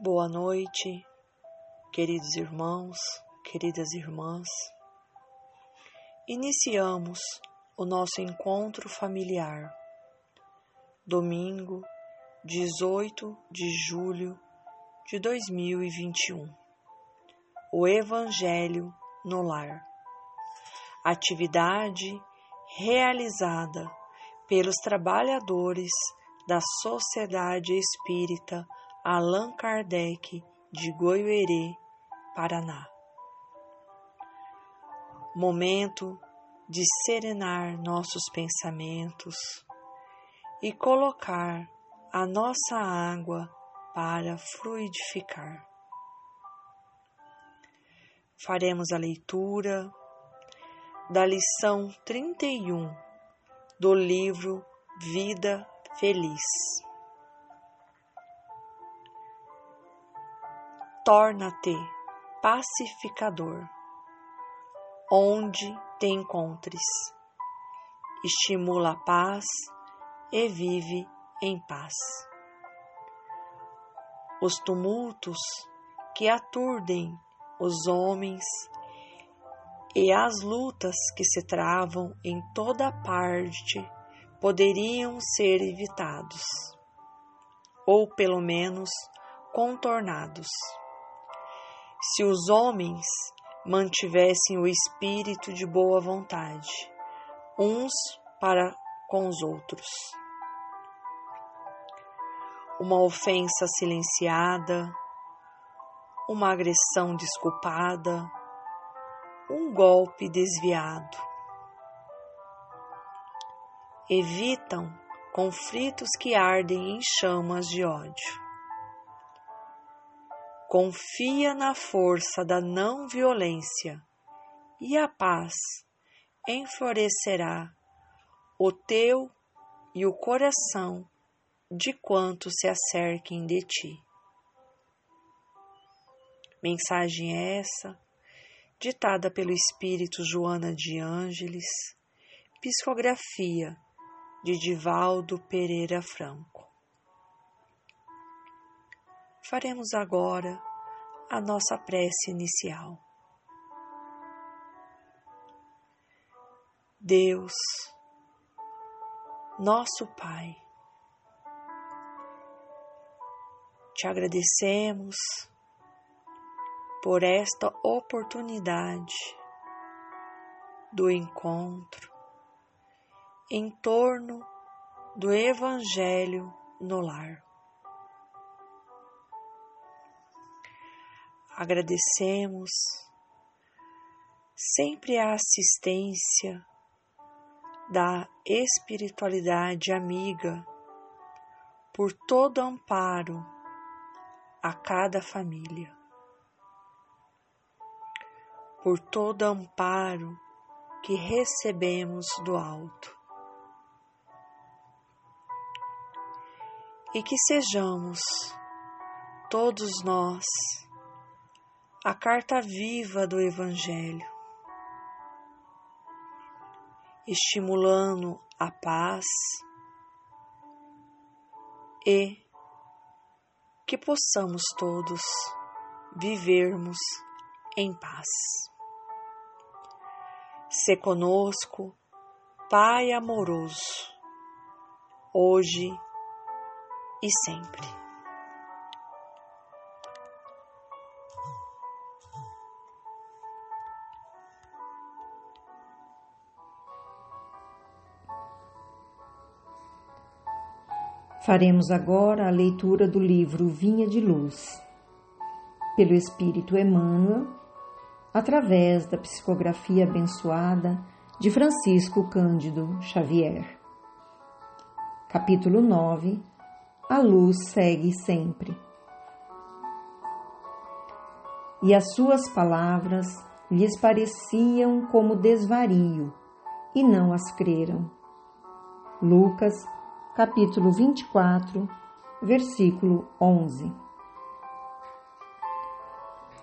Boa noite, queridos irmãos, queridas irmãs. Iniciamos o nosso encontro familiar, domingo 18 de julho de 2021. O Evangelho no Lar. Atividade realizada pelos trabalhadores da Sociedade Espírita Allan Kardec de Goiuerê, Paraná. Momento de serenar nossos pensamentos e colocar a nossa água para fluidificar. Faremos a leitura da lição 31 do livro Vida Feliz. Torna-te pacificador, onde te encontres. Estimula a paz e vive em paz. Os tumultos que aturdem os homens e as lutas que se travam em toda parte poderiam ser evitados, ou pelo menos contornados se os homens mantivessem o espírito de boa vontade, uns para com os outros. Uma ofensa silenciada, uma agressão desculpada, um golpe desviado. Evitam conflitos que ardem em chamas de ódio confia na força da não violência e a paz enflorescerá o teu e o coração de quantos se acerquem de ti. Mensagem essa, ditada pelo Espírito Joana de Ângeles, psicografia de Divaldo Pereira Franco. Faremos agora a nossa prece inicial. Deus, nosso Pai, te agradecemos por esta oportunidade do encontro em torno do Evangelho no lar. Agradecemos sempre a assistência da espiritualidade amiga por todo amparo a cada família, por todo amparo que recebemos do alto. E que sejamos todos nós a carta viva do Evangelho, estimulando a paz e que possamos todos vivermos em paz. Se conosco, Pai amoroso, hoje e sempre. Faremos agora a leitura do livro Vinha de Luz, pelo Espírito Emmanuel, através da psicografia abençoada de Francisco Cândido Xavier. Capítulo 9 A luz segue sempre. E as suas palavras lhes pareciam como desvario, e não as creram. Lucas capítulo 24, versículo 11.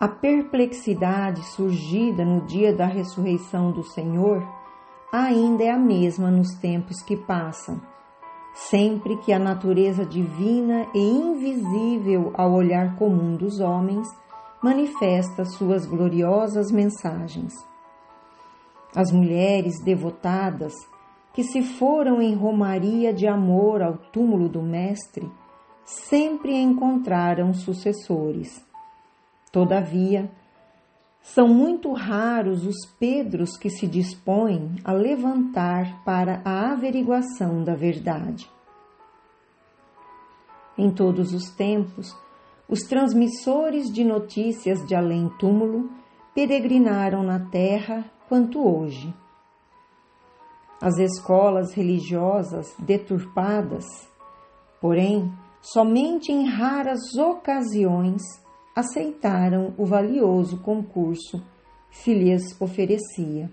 A perplexidade surgida no dia da ressurreição do Senhor ainda é a mesma nos tempos que passam, sempre que a natureza divina e invisível ao olhar comum dos homens manifesta suas gloriosas mensagens. As mulheres devotadas que se foram em romaria de amor ao túmulo do Mestre sempre encontraram sucessores. Todavia, são muito raros os Pedros que se dispõem a levantar para a averiguação da verdade. Em todos os tempos, os transmissores de notícias de além-túmulo peregrinaram na terra quanto hoje. As escolas religiosas deturpadas, porém, somente em raras ocasiões aceitaram o valioso concurso que lhes oferecia.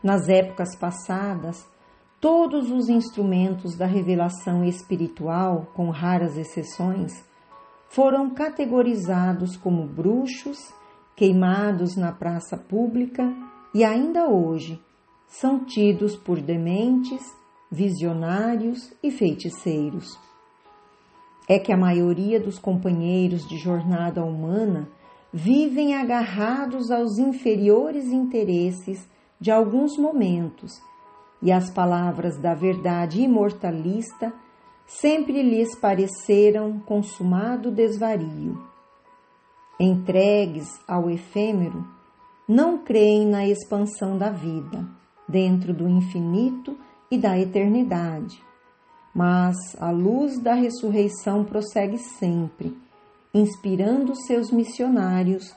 Nas épocas passadas, todos os instrumentos da revelação espiritual, com raras exceções, foram categorizados como bruxos, queimados na praça pública e ainda hoje são tidos por dementes, visionários e feiticeiros é que a maioria dos companheiros de jornada humana vivem agarrados aos inferiores interesses de alguns momentos e as palavras da verdade imortalista sempre lhes pareceram consumado desvario. Entregues ao efêmero, não creem na expansão da vida, dentro do infinito e da eternidade mas a luz da ressurreição prossegue sempre, inspirando seus missionários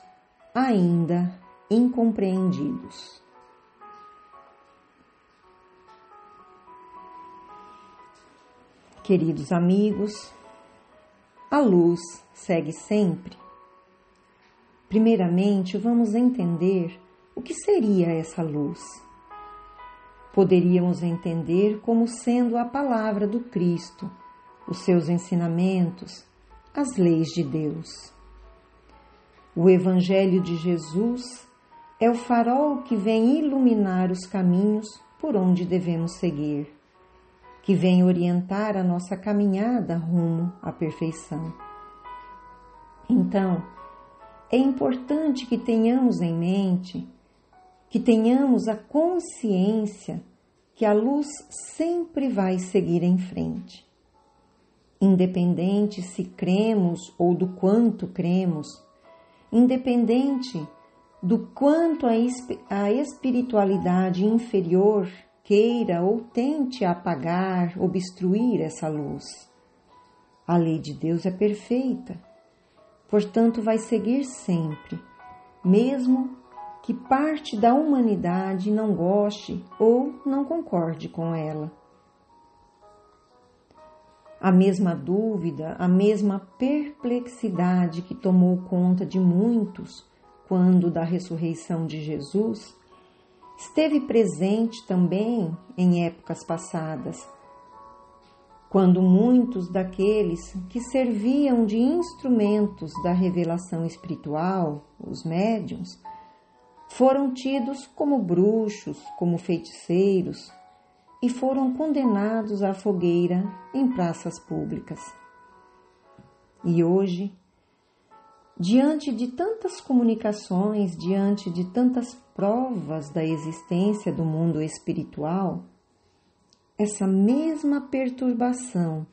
ainda incompreendidos. Queridos amigos, a luz segue sempre. Primeiramente, vamos entender o que seria essa luz poderíamos entender como sendo a palavra do Cristo, os seus ensinamentos, as leis de Deus. O Evangelho de Jesus é o farol que vem iluminar os caminhos por onde devemos seguir, que vem orientar a nossa caminhada rumo à perfeição. Então, é importante que tenhamos em mente que tenhamos a consciência que a luz sempre vai seguir em frente. Independente se cremos ou do quanto cremos, independente do quanto a espiritualidade inferior queira ou tente apagar, obstruir essa luz. A lei de Deus é perfeita, portanto, vai seguir sempre, mesmo que parte da humanidade não goste ou não concorde com ela. A mesma dúvida, a mesma perplexidade que tomou conta de muitos quando da ressurreição de Jesus, esteve presente também em épocas passadas, quando muitos daqueles que serviam de instrumentos da revelação espiritual, os médiums, foram tidos como bruxos, como feiticeiros e foram condenados à fogueira em praças públicas. E hoje, diante de tantas comunicações, diante de tantas provas da existência do mundo espiritual, essa mesma perturbação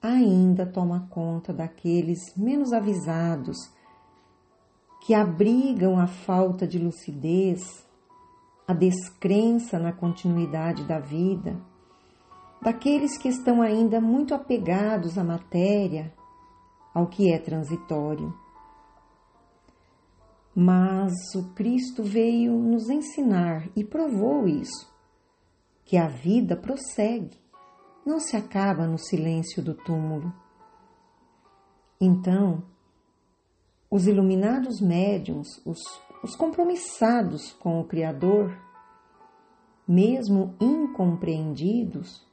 ainda toma conta daqueles menos avisados que abrigam a falta de lucidez, a descrença na continuidade da vida, daqueles que estão ainda muito apegados à matéria, ao que é transitório. Mas o Cristo veio nos ensinar e provou isso, que a vida prossegue, não se acaba no silêncio do túmulo. Então, os iluminados médiums, os, os compromissados com o Criador, mesmo incompreendidos,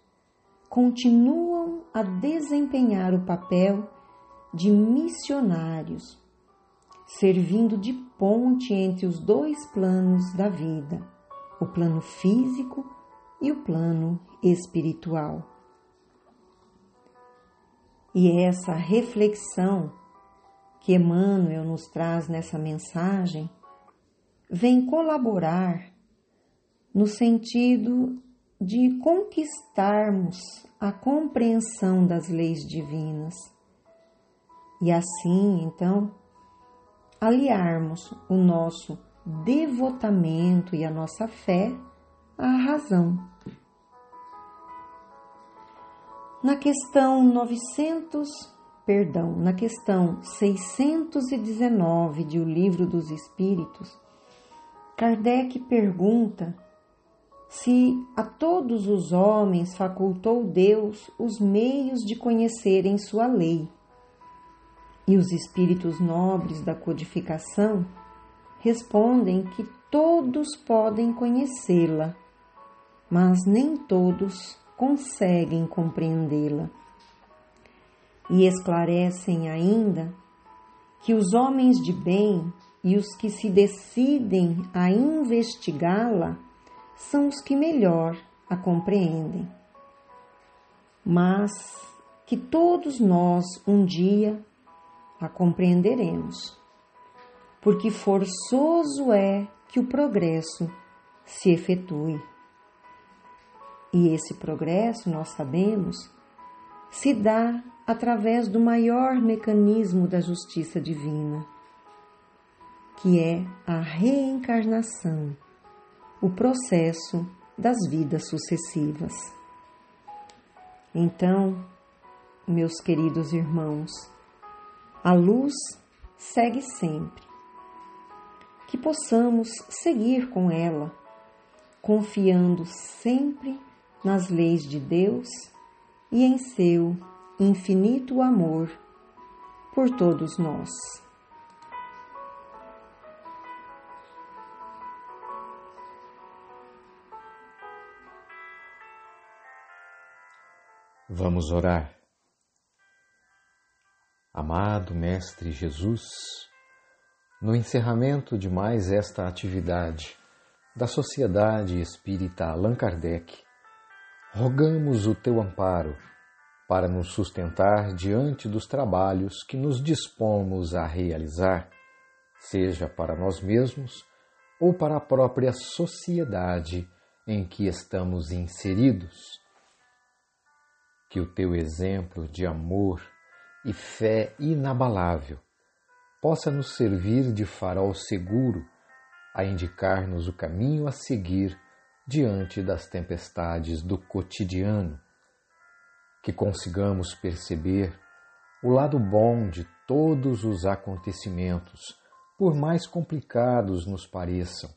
continuam a desempenhar o papel de missionários, servindo de ponte entre os dois planos da vida, o plano físico e o plano espiritual. E essa reflexão que Emmanuel nos traz nessa mensagem vem colaborar no sentido de conquistarmos a compreensão das leis divinas e assim, então, aliarmos o nosso devotamento e a nossa fé à razão. Na questão 900, perdão, na questão 619 de O Livro dos Espíritos, Kardec pergunta se a todos os homens facultou Deus os meios de conhecerem sua lei. E os espíritos nobres da codificação respondem que todos podem conhecê-la, mas nem todos conseguem compreendê-la. E esclarecem ainda que os homens de bem e os que se decidem a investigá-la são os que melhor a compreendem. Mas que todos nós um dia a compreenderemos, porque forçoso é que o progresso se efetue. E esse progresso, nós sabemos, se dá através do maior mecanismo da justiça divina, que é a reencarnação, o processo das vidas sucessivas. Então, meus queridos irmãos, a luz segue sempre. Que possamos seguir com ela, confiando sempre nas leis de Deus e em seu infinito amor por todos nós. Vamos orar. Amado Mestre Jesus, no encerramento de mais esta atividade da Sociedade Espírita Allan Kardec, rogamos o teu amparo para nos sustentar diante dos trabalhos que nos dispomos a realizar, seja para nós mesmos ou para a própria sociedade em que estamos inseridos. Que o teu exemplo de amor e fé inabalável possa nos servir de farol seguro a indicar-nos o caminho a seguir diante das tempestades do cotidiano, que consigamos perceber o lado bom de todos os acontecimentos, por mais complicados nos pareçam,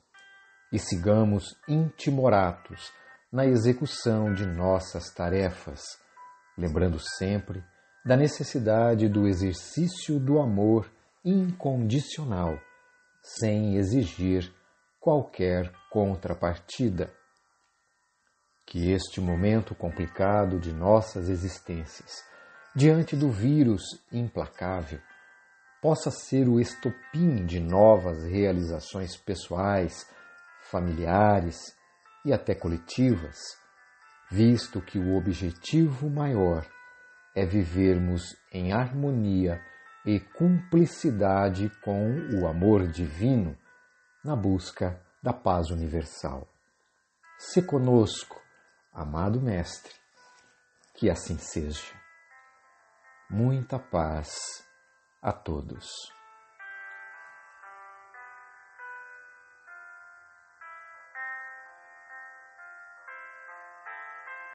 e sigamos intimoratos na execução de nossas tarefas, lembrando sempre da necessidade do exercício do amor incondicional, sem exigir qualquer contrapartida. Que este momento complicado de nossas existências, diante do vírus implacável, possa ser o estopim de novas realizações pessoais, familiares e até coletivas, visto que o objetivo maior é vivermos em harmonia e cumplicidade com o amor divino na busca da paz universal. Se conosco, amado Mestre, que assim seja. Muita paz a todos.